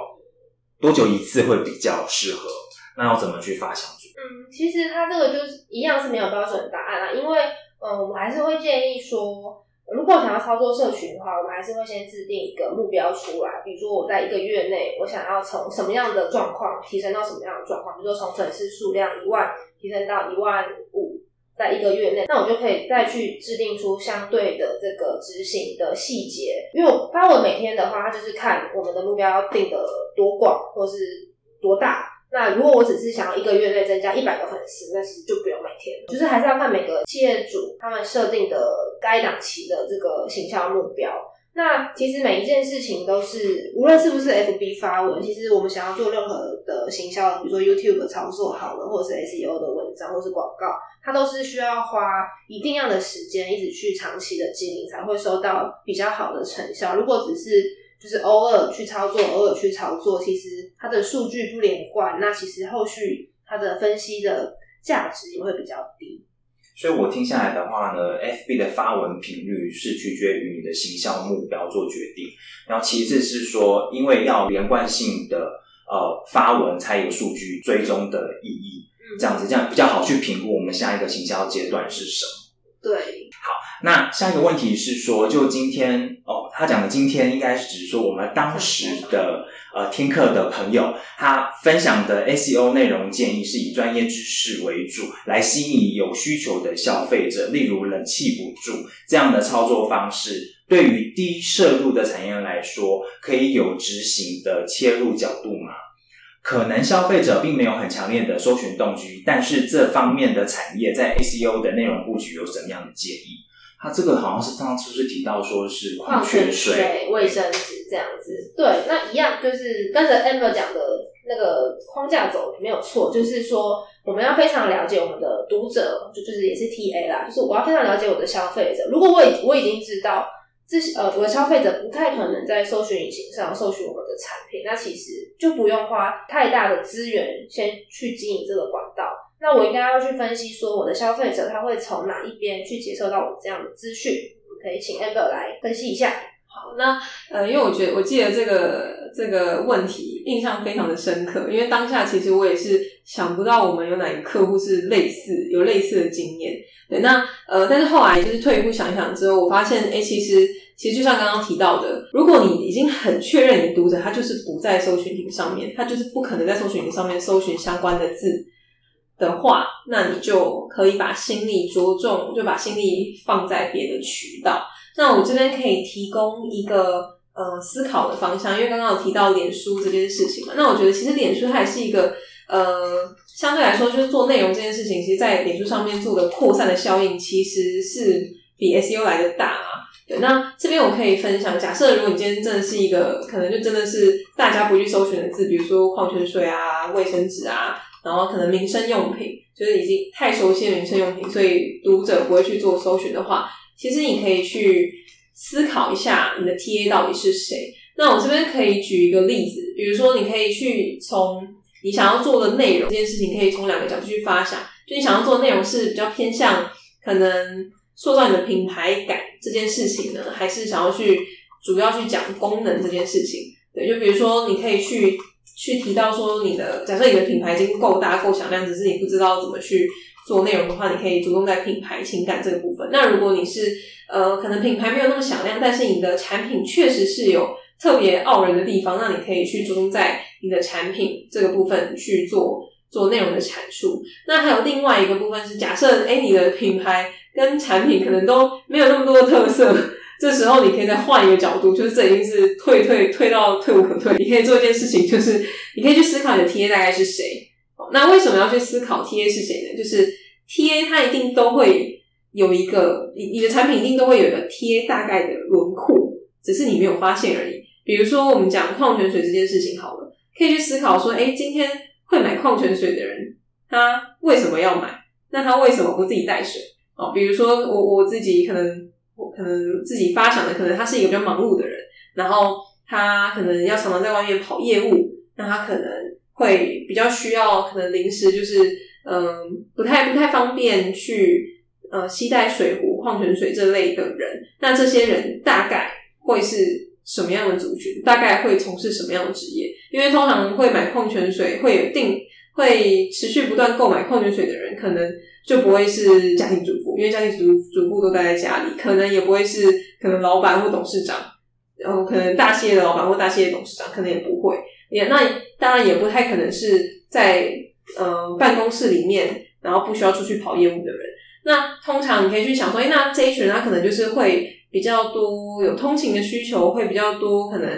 多久一次会比较适合？那要怎么去发小组？嗯，其实它这个就是一样是没有标准答案啦，因为嗯，我们还是会建议说，如果想要操作社群的话，我们还是会先制定一个目标出来，比如说我在一个月内，我想要从什么样的状况提升到什么样的状况，比如说从粉丝数量一万提升到一万五，在一个月内，那我就可以再去制定出相对的这个执行的细节。因为我发文每天的话，它就是看我们的目标定的多广或是多大。那如果我只是想要一个月内增加一百个粉丝，那其实就不用每天，就是还是要看每个企业主他们设定的该档期的这个行销目标。那其实每一件事情都是，无论是不是 FB 发文，其实我们想要做任何的行销，比如说 YouTube 操作好了，或者是 SEO 的文章，或是广告，它都是需要花一定样的时间，一直去长期的经营，才会收到比较好的成效。如果只是就是偶尔去操作，偶尔去操作，其实它的数据不连贯，那其实后续它的分析的价值也会比较低。所以我听下来的话呢，FB 的发文频率是取决于你的行销目标做决定，然后其次是说，因为要连贯性的呃发文才有数据追踪的意义，这样子这样比较好去评估我们下一个行销阶段是什么。对，那下一个问题是说，就今天哦，他讲的今天应该是指说我们当时的呃听课的朋友，他分享的 SEO 内容建议是以专业知识为主，来吸引有需求的消费者，例如冷气补助这样的操作方式，对于低摄入的产业来说，可以有执行的切入角度吗？可能消费者并没有很强烈的搜寻动机，但是这方面的产业在 SEO 的内容布局有什么样的建议？他这个好像是上次是提到说是矿泉水、卫生纸这样子。对，那一样就是跟着 Amber 讲的那个框架走没有错，就是说我们要非常了解我们的读者，就就是也是 TA 啦，就是我要非常了解我的消费者。如果我已我已经知道。这些呃，我的消费者不太可能在搜寻引擎上搜寻我们的产品，那其实就不用花太大的资源先去经营这个管道。那我应该要去分析说，我的消费者他会从哪一边去接受到我这样的资讯？我们可以请 Amber 来分析一下。好，那呃，因为我觉得我记得这个这个问题印象非常的深刻，因为当下其实我也是想不到我们有哪个客户是类似有类似的经验。对，那呃，但是后来就是退一步想一想之后，我发现，哎，其实其实就像刚刚提到的，如果你已经很确认你的读者他就是不在搜寻引上面，他就是不可能在搜寻引上面搜寻相关的字的话，那你就可以把心力着重，就把心力放在别的渠道。那我这边可以提供一个呃思考的方向，因为刚刚有提到脸书这件事情嘛，那我觉得其实脸书它也是一个。呃，相对来说，就是做内容这件事情，其实，在脸书上面做的扩散的效应，其实是比 SEO 来的大啊。对，那这边我可以分享，假设如果你今天真的是一个，可能就真的是大家不去搜寻的字，比如说矿泉水啊、卫生纸啊，然后可能民生用品，就是已经太熟悉的民生用品，所以读者不会去做搜寻的话，其实你可以去思考一下你的 TA 到底是谁。那我这边可以举一个例子，比如说你可以去从你想要做的内容这件事情，可以从两个角度去发想。就你想要做的内容是比较偏向可能塑造你的品牌感这件事情呢，还是想要去主要去讲功能这件事情？对，就比如说你可以去去提到说你的，假设你的品牌已经够大够响亮，只是你不知道怎么去做内容的话，你可以着重在品牌情感这个部分。那如果你是呃，可能品牌没有那么响亮，但是你的产品确实是有。特别傲人的地方，那你可以去着重在你的产品这个部分去做做内容的阐述。那还有另外一个部分是，假设哎你的品牌跟产品可能都没有那么多的特色，这时候你可以再换一个角度，就是这已经是退退退到退无可退。你可以做一件事情，就是你可以去思考你的 TA 大概是谁。那为什么要去思考 TA 是谁呢？就是 TA 它一定都会有一个，你你的产品一定都会有一个 TA 大概的轮廓，只是你没有发现而已。比如说，我们讲矿泉水这件事情好了，可以去思考说，哎，今天会买矿泉水的人，他为什么要买？那他为什么不自己带水？哦，比如说我我自己可能，可能自己发想的，可能他是一个比较忙碌的人，然后他可能要常常在外面跑业务，那他可能会比较需要，可能临时就是嗯，不太不太方便去呃携带水壶、矿泉水这类的人，那这些人大概会是。什么样的族群，大概会从事什么样的职业。因为通常会买矿泉水，会有定会持续不断购买矿泉水的人，可能就不会是家庭主妇，因为家庭主主妇都待在家里，可能也不会是可能老板或董事长，然后可能大企业的老板或大企业董事长，可能也不会。也那当然也不太可能是在呃办公室里面，然后不需要出去跑业务的人。那通常你可以去想说，哎，那这一群人他可能就是会比较多有通勤的需求，会比较多可能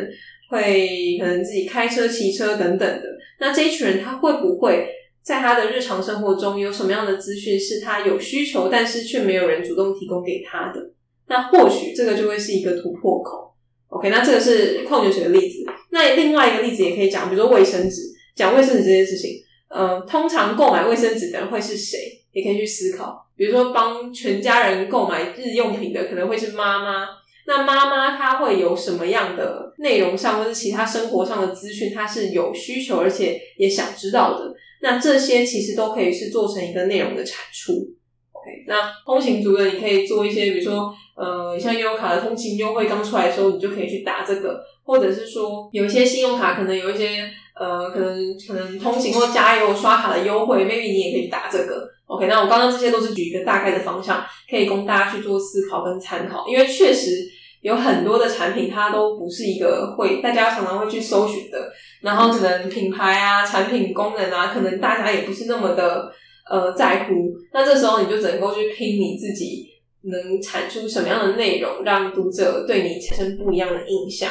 会可能自己开车、骑车等等的。那这一群人他会不会在他的日常生活中有什么样的资讯是他有需求，但是却没有人主动提供给他的？那或许这个就会是一个突破口。OK，那这个是矿泉水的例子。那另外一个例子也可以讲，比如说卫生纸。讲卫生纸这件事情，呃，通常购买卫生纸的人会是谁？也可以去思考。比如说，帮全家人购买日用品的可能会是妈妈。那妈妈她会有什么样的内容上，或是其他生活上的资讯，她是有需求，而且也想知道的。那这些其实都可以是做成一个内容的产出。OK，那通勤族的你可以做一些，比如说，呃，像优卡的通勤优惠刚出来的时候，你就可以去打这个，或者是说有一些信用卡可能有一些。呃，可能可能通勤或加油刷卡的优惠，maybe 你也可以打这个。OK，那我刚刚这些都是举一个大概的方向，可以供大家去做思考跟参考。因为确实有很多的产品，它都不是一个会大家常常会去搜寻的。然后可能品牌啊、产品功能啊，可能大家也不是那么的呃在乎。那这时候你就只能够去拼你自己能产出什么样的内容，让读者对你产生不一样的印象。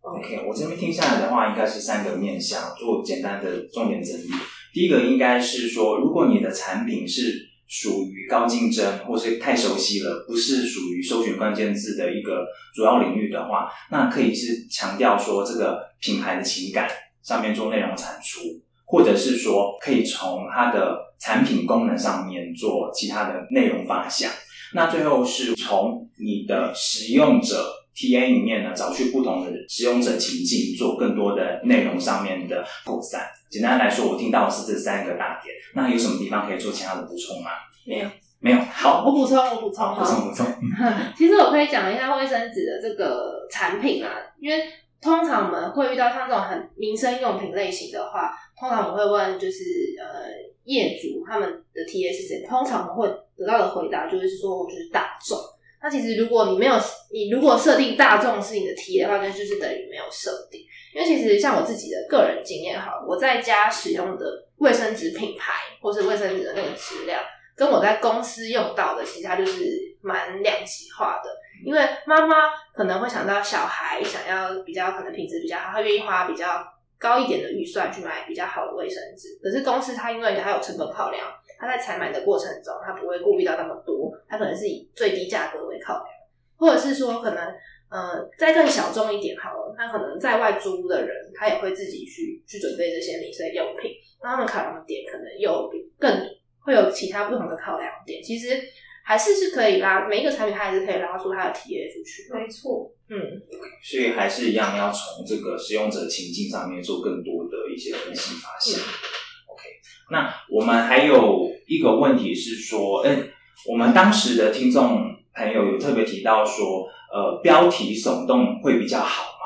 OK，我这边听下来的话，应该是三个面向做简单的重点整理。第一个应该是说，如果你的产品是属于高竞争，或是太熟悉了，不是属于搜寻关键字的一个主要领域的话，那可以是强调说这个品牌的情感上面做内容产出，或者是说可以从它的产品功能上面做其他的内容发想。那最后是从你的使用者。T A 里面呢，找去不同的使用者情境，做更多的内容上面的扩散。简单来说，我听到的是这三个大点。那有什么地方可以做其他的补充吗？没有，没有。好，我补充，我补充，补充，补充。*laughs* 其实我可以讲一下卫生纸的这个产品啊，因为通常我们会遇到像这种很民生用品类型的话，通常我们会问就是呃业主他们的 T A 是谁，通常我们会得到的回答就是说我就是大众。那其实，如果你没有你如果设定大众是你的 T 的话，那就是等于没有设定。因为其实像我自己的个人经验哈，我在家使用的卫生纸品牌或是卫生纸的那个质量，跟我在公司用到的，其实它就是蛮两极化的。因为妈妈可能会想到小孩想要比较可能品质比较好，他愿意花比较高一点的预算去买比较好的卫生纸。可是公司它因为它有成本考量。他在采买的过程中，他不会顾虑到那么多，他可能是以最低价格为考量，或者是说可能呃再更小众一点好了，他可能在外租的人，他也会自己去去准备这些零碎用品，那他们考量的点可能有更会有其他不同的考量点，其实还是是可以拉每一个产品，它还是可以拉出它的体验出去。没错，嗯，所以还是一样要从这个使用者情境上面做更多的一些分析发现。OK，那我们还有一个问题是说，哎，我们当时的听众朋友有特别提到说，呃，标题耸动会比较好吗？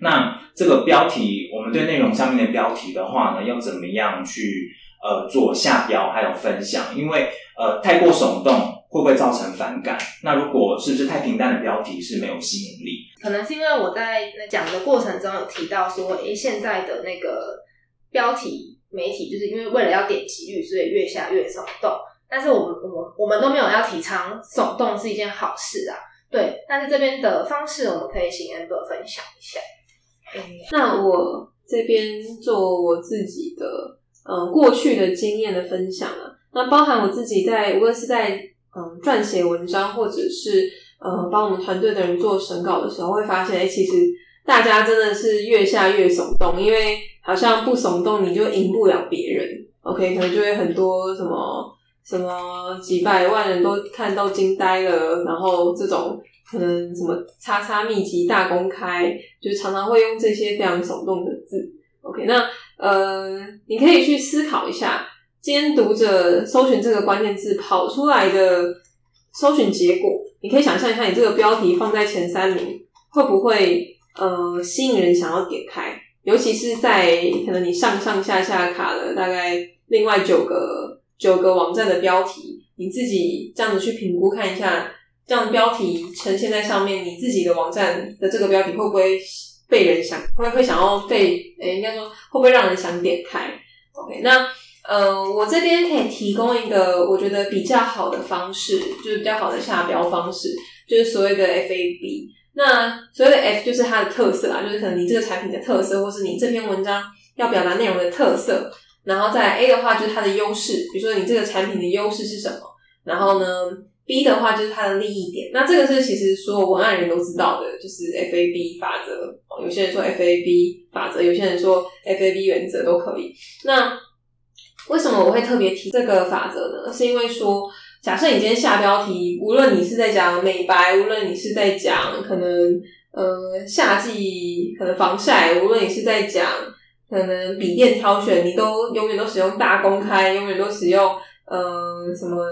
那这个标题，我们对内容上面的标题的话呢，要怎么样去呃做下标还有分享？因为呃太过耸动会不会造成反感？那如果是不是太平淡的标题是没有吸引力？可能是因为我在讲的过程中有提到说，哎，现在的那个标题。媒体就是因为为了要点击率，所以越下越耸动。但是我们我们我们都没有要提倡耸动是一件好事啊。对，但是这边的方式我们可以请 Amber 分享一下。那我这边做我自己的嗯过去的经验的分享啊，那包含我自己在无论是在嗯撰写文章，或者是呃帮我们团队的人做审稿的时候，会发现哎，其实大家真的是越下越耸动，因为。好像不耸动你就赢不了别人，OK？可能就会很多什么什么几百万人都看到惊呆了，然后这种可能什么叉叉秘籍大公开，就常常会用这些非常耸动的字，OK？那呃，你可以去思考一下，今天读者搜寻这个关键字跑出来的搜寻结果，你可以想象一下，你这个标题放在前三名会不会？呃吸引人想要点开，尤其是在可能你上上下下卡了大概另外九个九个网站的标题，你自己这样子去评估看一下，这样标题呈现在上面，你自己的网站的这个标题会不会被人想会会想要被诶、应该说会不会让人想点开？OK，那。呃，我这边可以提供一个我觉得比较好的方式，就是比较好的下标方式，就是所谓的 FAB。那所谓的 F 就是它的特色啦，就是可能你这个产品的特色，或是你这篇文章要表达内容的特色。然后在 A 的话就是它的优势，比如说你这个产品的优势是什么。然后呢，B 的话就是它的利益点。那这个是其实所有文案人都知道的，就是 FAB 法则。有些人说 FAB 法则，有些人说 FAB 原则都可以。那为什么我会特别提这个法则呢？是因为说，假设你今天下标题，无论你是在讲美白，无论你是在讲可能呃夏季可能防晒，无论你是在讲可能笔电挑选，你都永远都使用大公开，永远都使用呃什么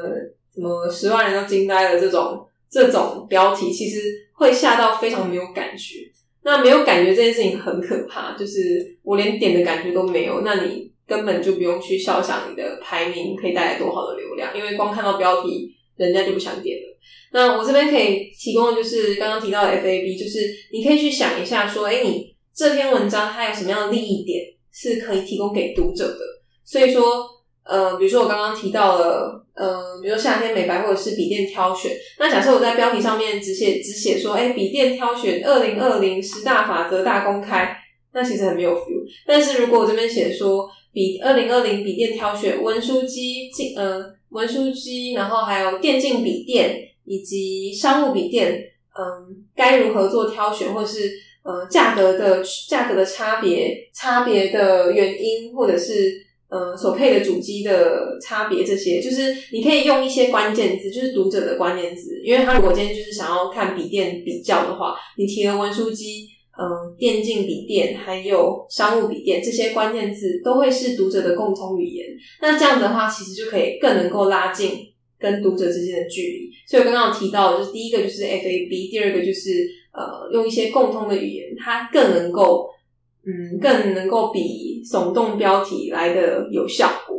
什么十万人都惊呆了这种这种标题，其实会吓到非常没有感觉。那没有感觉这件事情很可怕，就是我连点的感觉都没有，那你。根本就不用去肖想你的排名可以带来多好的流量，因为光看到标题，人家就不想点了。那我这边可以提供的就是刚刚提到的 FAB，就是你可以去想一下，说，哎，你这篇文章它有什么样的利益点是可以提供给读者的？所以说，呃，比如说我刚刚提到了，呃，比如说夏天美白或者是笔电挑选，那假设我在标题上面只写只写说，哎，笔电挑选二零二零十大法则大公开，那其实很没有 feel。但是如果我这边写说，笔二零二零笔电挑选文书机进呃文书机，然后还有电竞笔电以及商务笔电，嗯，该如何做挑选，或是呃价格的价格的差别差别的原因，或者是呃所配的主机的差别，这些就是你可以用一些关键字，就是读者的关键字，因为他如果今天就是想要看笔电比较的话，你提了文书机。嗯，电竞笔电还有商务笔电这些关键字都会是读者的共同语言。那这样的话，其实就可以更能够拉近跟读者之间的距离。所以我刚刚提到，就是第一个就是 FAB，第二个就是呃，用一些共通的语言，它更能够嗯，更能够比耸动标题来的有效果。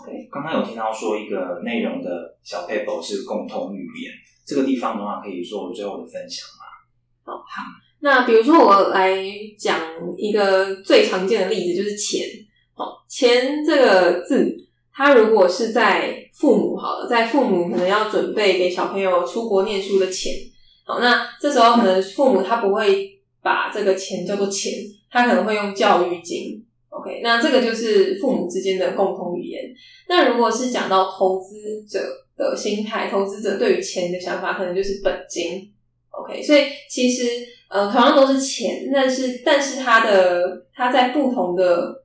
OK，刚刚有听到说一个内容的小 paper 是共同语言，这个地方的话可以做最后的分享吗？哦，好。那比如说，我来讲一个最常见的例子，就是钱。好，钱这个字，它如果是在父母好了，在父母可能要准备给小朋友出国念书的钱。好，那这时候可能父母他不会把这个钱叫做钱，他可能会用教育金。OK，那这个就是父母之间的共同语言。那如果是讲到投资者的心态，投资者对于钱的想法，可能就是本金。OK，所以其实。呃，同样都是钱，但是但是他的他在不同的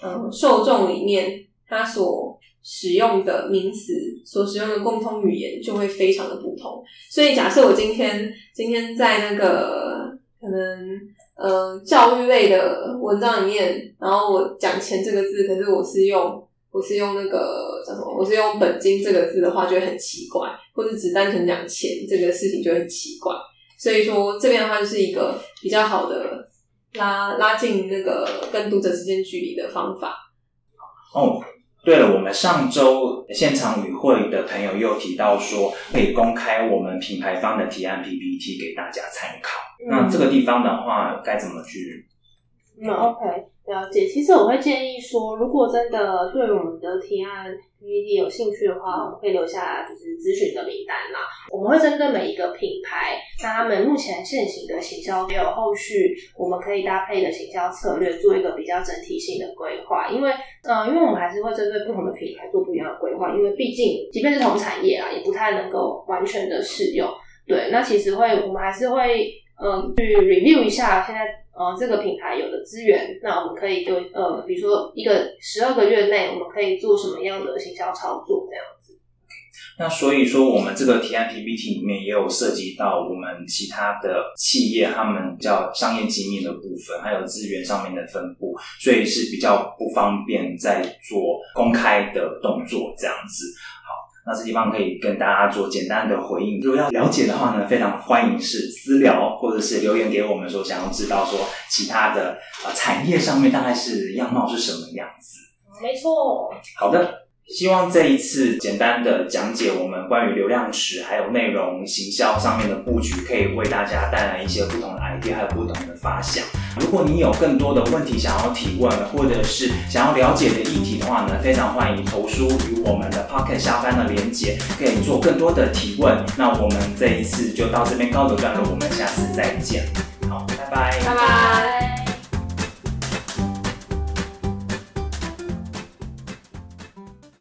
呃受众里面，他所使用的名词所使用的共通语言就会非常的不同。所以假设我今天今天在那个可能呃教育类的文章里面，然后我讲钱这个字，可是我是用我是用那个叫什么？我是用本金这个字的话，就会很奇怪，或者只单纯讲钱这个事情就会很奇怪。所以说这边的话就是一个比较好的拉拉近那个跟读者之间距离的方法。哦，对了，我们上周现场与会的朋友又提到说，可以公开我们品牌方的提案 PPT 给大家参考。那这个地方的话，该怎么去？嗯，OK，了解。其实我会建议说，如果真的对我们的提案 PPT 有兴趣的话，我们可以留下就是咨询的名单啦。我们会针对每一个品牌，那他们目前现行的行销，还有后续我们可以搭配的行销策略，做一个比较整体性的规划。因为，呃，因为我们还是会针对不同的品牌做不一样的规划，因为毕竟即便是同产业啊，也不太能够完全的适用。对，那其实会，我们还是会，嗯，去 review 一下现在。呃，这个品牌有的资源，那我们可以就呃，比如说一个十二个月内，我们可以做什么样的行销操作这样子。那所以说，我们这个提案 PPT 里面也有涉及到我们其他的企业他们叫商业机密的部分，还有资源上面的分布，所以是比较不方便在做公开的动作这样子。好，那这地方可以跟大家做简单的回应。如果要了解的话呢，非常欢迎是私聊或者是留言给我们说想要知道说其他的呃产业上面大概是样貌是什么样子。没错。好的。希望这一次简单的讲解我们关于流量池还有内容行销上面的布局，可以为大家带来一些不同的 idea 还有不同的发想。如果你有更多的问题想要提问，或者是想要了解的议题的话呢，非常欢迎投书于我们的 pocket 下方的连接，可以做更多的提问。那我们这一次就到这边告一段落，我们下次再见。好，拜拜，拜拜。